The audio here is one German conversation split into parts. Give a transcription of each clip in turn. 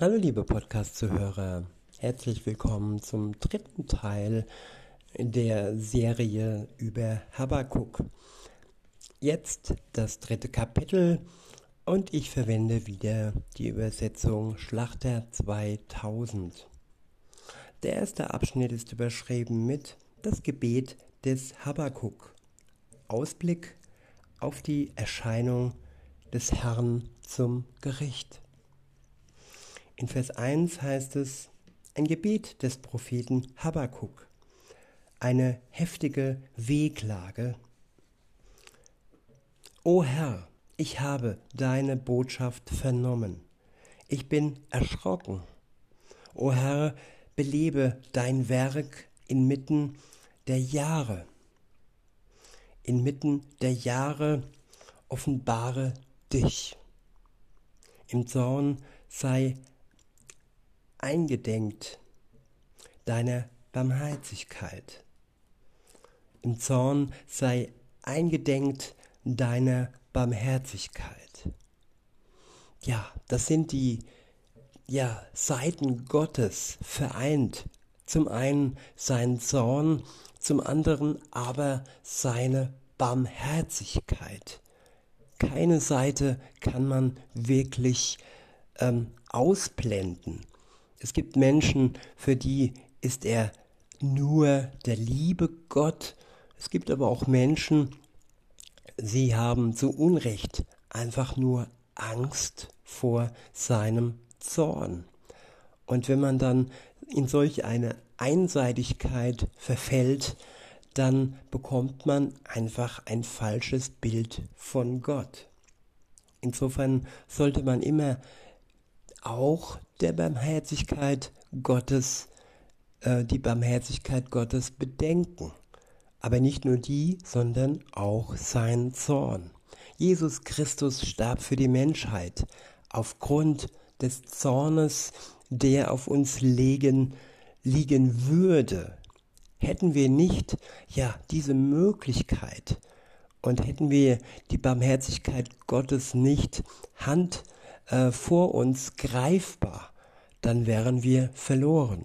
Hallo liebe Podcast-Zuhörer, herzlich willkommen zum dritten Teil der Serie über Habakuk. Jetzt das dritte Kapitel und ich verwende wieder die Übersetzung Schlachter 2000. Der erste Abschnitt ist überschrieben mit Das Gebet des Habakuk. Ausblick auf die Erscheinung des Herrn zum Gericht. In Vers 1 heißt es, ein Gebet des Propheten Habakuk, eine heftige Wehklage. O Herr, ich habe deine Botschaft vernommen. Ich bin erschrocken. O Herr, belebe dein Werk inmitten der Jahre. Inmitten der Jahre offenbare dich. Im Zorn sei eingedenkt deiner Barmherzigkeit. Im Zorn sei eingedenkt deiner Barmherzigkeit. Ja, das sind die ja, Seiten Gottes vereint. Zum einen sein Zorn, zum anderen aber seine Barmherzigkeit. Keine Seite kann man wirklich ähm, ausblenden. Es gibt Menschen, für die ist er nur der liebe Gott. Es gibt aber auch Menschen, sie haben zu Unrecht einfach nur Angst vor seinem Zorn. Und wenn man dann in solch eine Einseitigkeit verfällt, dann bekommt man einfach ein falsches Bild von Gott. Insofern sollte man immer auch der Barmherzigkeit Gottes, äh, die Barmherzigkeit Gottes bedenken. Aber nicht nur die, sondern auch sein Zorn. Jesus Christus starb für die Menschheit aufgrund des Zornes, der auf uns legen, liegen würde. Hätten wir nicht, ja, diese Möglichkeit und hätten wir die Barmherzigkeit Gottes nicht Hand äh, vor uns greifbar, dann wären wir verloren.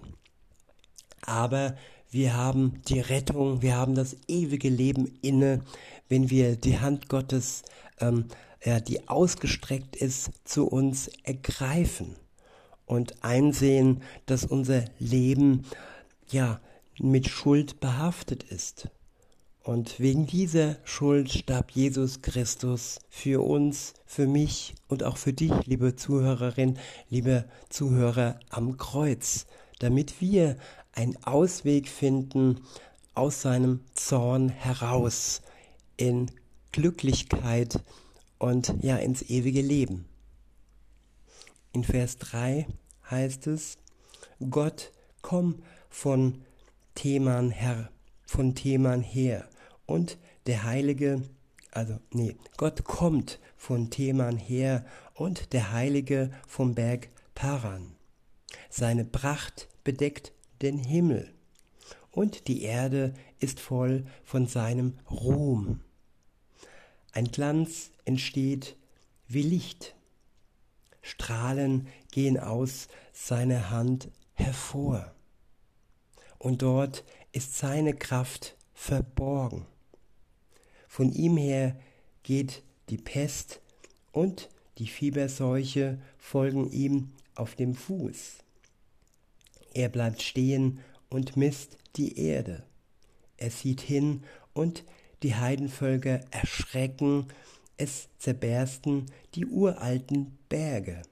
Aber wir haben die Rettung, wir haben das ewige Leben inne, wenn wir die Hand Gottes, ähm, ja, die ausgestreckt ist, zu uns ergreifen und einsehen, dass unser Leben ja mit Schuld behaftet ist. Und wegen dieser Schuld starb Jesus Christus für uns, für mich und auch für dich, liebe Zuhörerin, liebe Zuhörer am Kreuz, damit wir einen Ausweg finden aus seinem Zorn heraus in Glücklichkeit und ja ins ewige Leben. In Vers 3 heißt es, Gott, komm von Theman her, von Theman her und der Heilige, also nee, Gott kommt von Theman her und der Heilige vom Berg Paran. Seine Pracht bedeckt den Himmel und die Erde ist voll von seinem Ruhm. Ein Glanz entsteht wie Licht. Strahlen gehen aus seiner Hand hervor. Und dort ist seine Kraft verborgen. Von ihm her geht die Pest und die Fieberseuche folgen ihm auf dem Fuß. Er bleibt stehen und misst die Erde. Er sieht hin und die Heidenvölker erschrecken, es zerbersten die uralten Berge.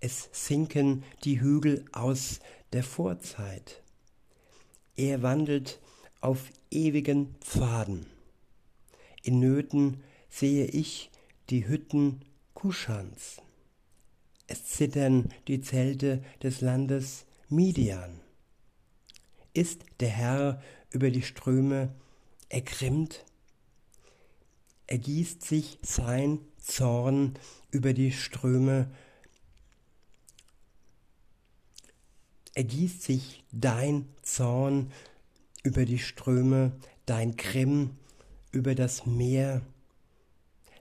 Es sinken die Hügel aus der Vorzeit. Er wandelt auf ewigen Pfaden. In Nöten sehe ich die Hütten Kuschans. Es zittern die Zelte des Landes Midian. Ist der Herr über die Ströme ergrimmt? Ergießt sich sein Zorn über die Ströme? Ergießt sich dein Zorn über die Ströme, dein Grimm über das Meer,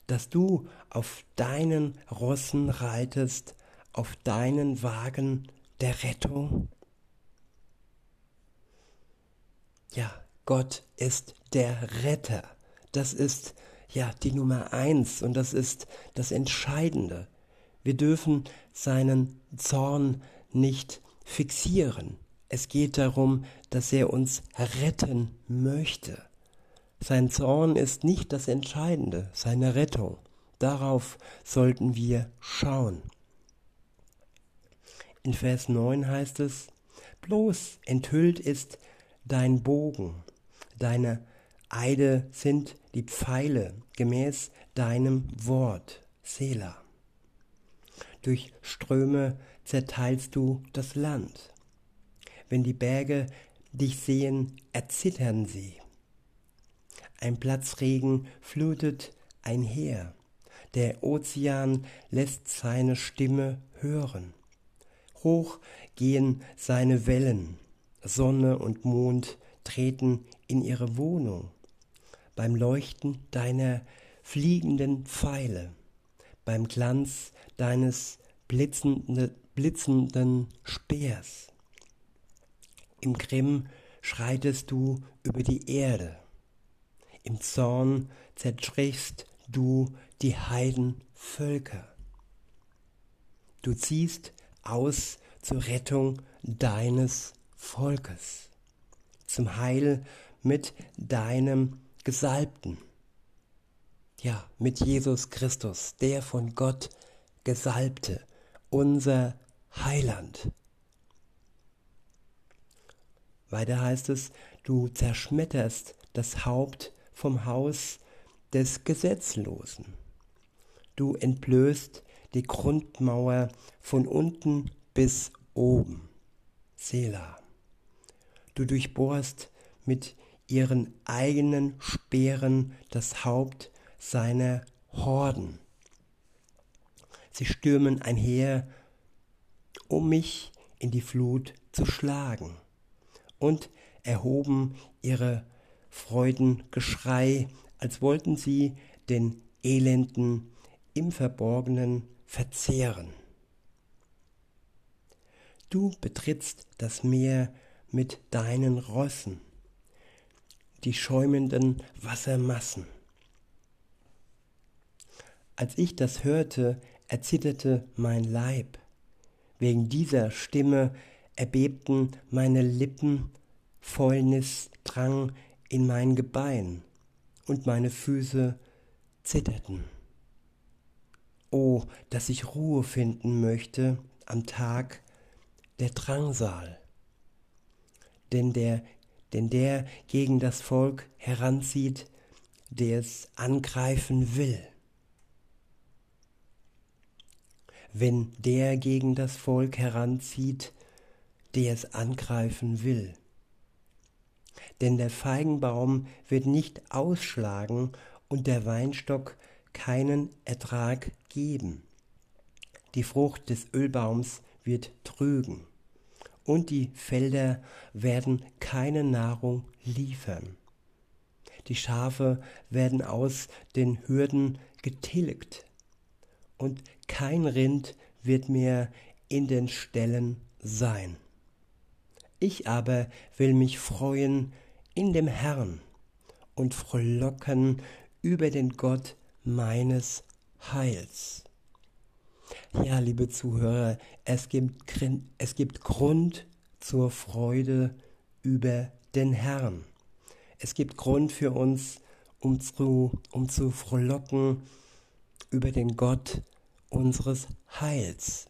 dass du auf deinen Rossen reitest, auf deinen Wagen der Rettung? Ja, Gott ist der Retter. Das ist ja die Nummer eins und das ist das Entscheidende. Wir dürfen seinen Zorn nicht fixieren. Es geht darum, dass er uns retten möchte. Sein Zorn ist nicht das Entscheidende, seine Rettung. Darauf sollten wir schauen. In Vers 9 heißt es, bloß enthüllt ist dein Bogen, deine Eide sind die Pfeile gemäß deinem Wort, Sela. Durch Ströme zerteilst du das Land. Wenn die Berge dich sehen, erzittern sie. Ein Platzregen flutet einher. Der Ozean lässt seine Stimme hören. Hoch gehen seine Wellen. Sonne und Mond treten in ihre Wohnung. Beim Leuchten deiner fliegenden Pfeile, beim Glanz deines blitzende, blitzenden Speers. Im Grimm schreitest du über die Erde. Im Zorn zerstrichst du die Heidenvölker. Du ziehst aus zur Rettung deines Volkes, zum Heil mit deinem Gesalbten. Ja, mit Jesus Christus, der von Gott Gesalbte, unser Heiland. Weiter heißt es, du zerschmetterst das Haupt vom Haus des Gesetzlosen. Du entblößt die Grundmauer von unten bis oben. Selah. Du durchbohrst mit ihren eigenen Speeren das Haupt seiner Horden. Sie stürmen einher, um mich in die Flut zu schlagen, und erhoben ihre Freudengeschrei, als wollten sie den Elenden im Verborgenen verzehren. Du betrittst das Meer mit deinen Rossen, die schäumenden Wassermassen. Als ich das hörte, erzitterte mein Leib. Wegen dieser Stimme erbebten meine Lippen, Fäulnis drang in mein Gebein und meine Füße zitterten. Oh, dass ich Ruhe finden möchte am Tag der Drangsal. Denn der, denn der gegen das Volk heranzieht, der es angreifen will. Wenn der gegen das Volk heranzieht, der es angreifen will denn der Feigenbaum wird nicht ausschlagen und der Weinstock keinen Ertrag geben. Die Frucht des Ölbaums wird trügen und die Felder werden keine Nahrung liefern. Die Schafe werden aus den Hürden getilgt und kein Rind wird mehr in den Ställen sein. Ich aber will mich freuen in dem Herrn und frohlocken über den Gott meines Heils. Ja, liebe Zuhörer, es gibt, es gibt Grund zur Freude über den Herrn. Es gibt Grund für uns, um zu, um zu frohlocken über den Gott unseres Heils.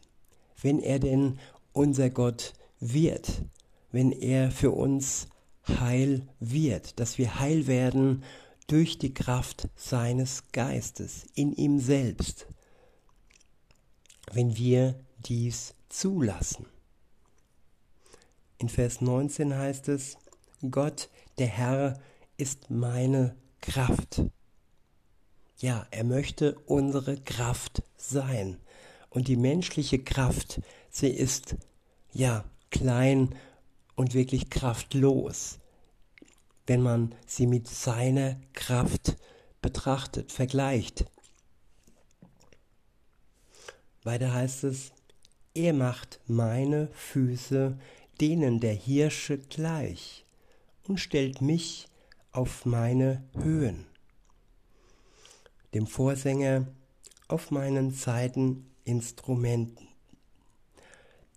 Wenn er denn unser Gott wird, wenn er für uns heil wird, dass wir heil werden durch die Kraft seines Geistes in ihm selbst, wenn wir dies zulassen. In Vers 19 heißt es, Gott, der Herr, ist meine Kraft. Ja, er möchte unsere Kraft sein. Und die menschliche Kraft, sie ist ja klein und wirklich kraftlos, wenn man sie mit seiner Kraft betrachtet, vergleicht. Weiter heißt es, er macht meine Füße denen der Hirsche gleich und stellt mich auf meine Höhen. Dem Vorsänger auf meinen Seiteninstrumenten.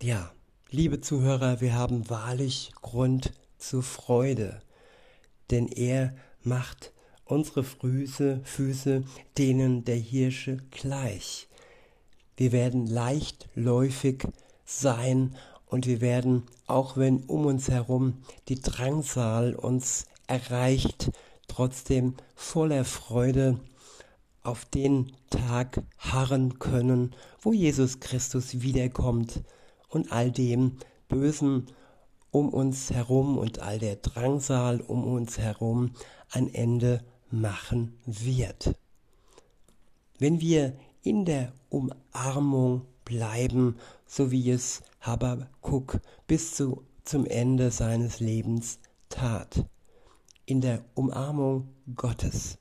Ja, liebe Zuhörer, wir haben wahrlich Grund zur Freude, denn er macht unsere Füße, Füße denen der Hirsche gleich. Wir werden leichtläufig sein und wir werden, auch wenn um uns herum die Drangsal uns erreicht, trotzdem voller Freude auf den Tag harren können, wo Jesus Christus wiederkommt und all dem Bösen um uns herum und all der Drangsal um uns herum ein Ende machen wird. Wenn wir in der Umarmung bleiben, so wie es Habakkuk bis zu, zum Ende seines Lebens tat. In der Umarmung Gottes.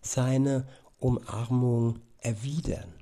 Seine Umarmung erwidern.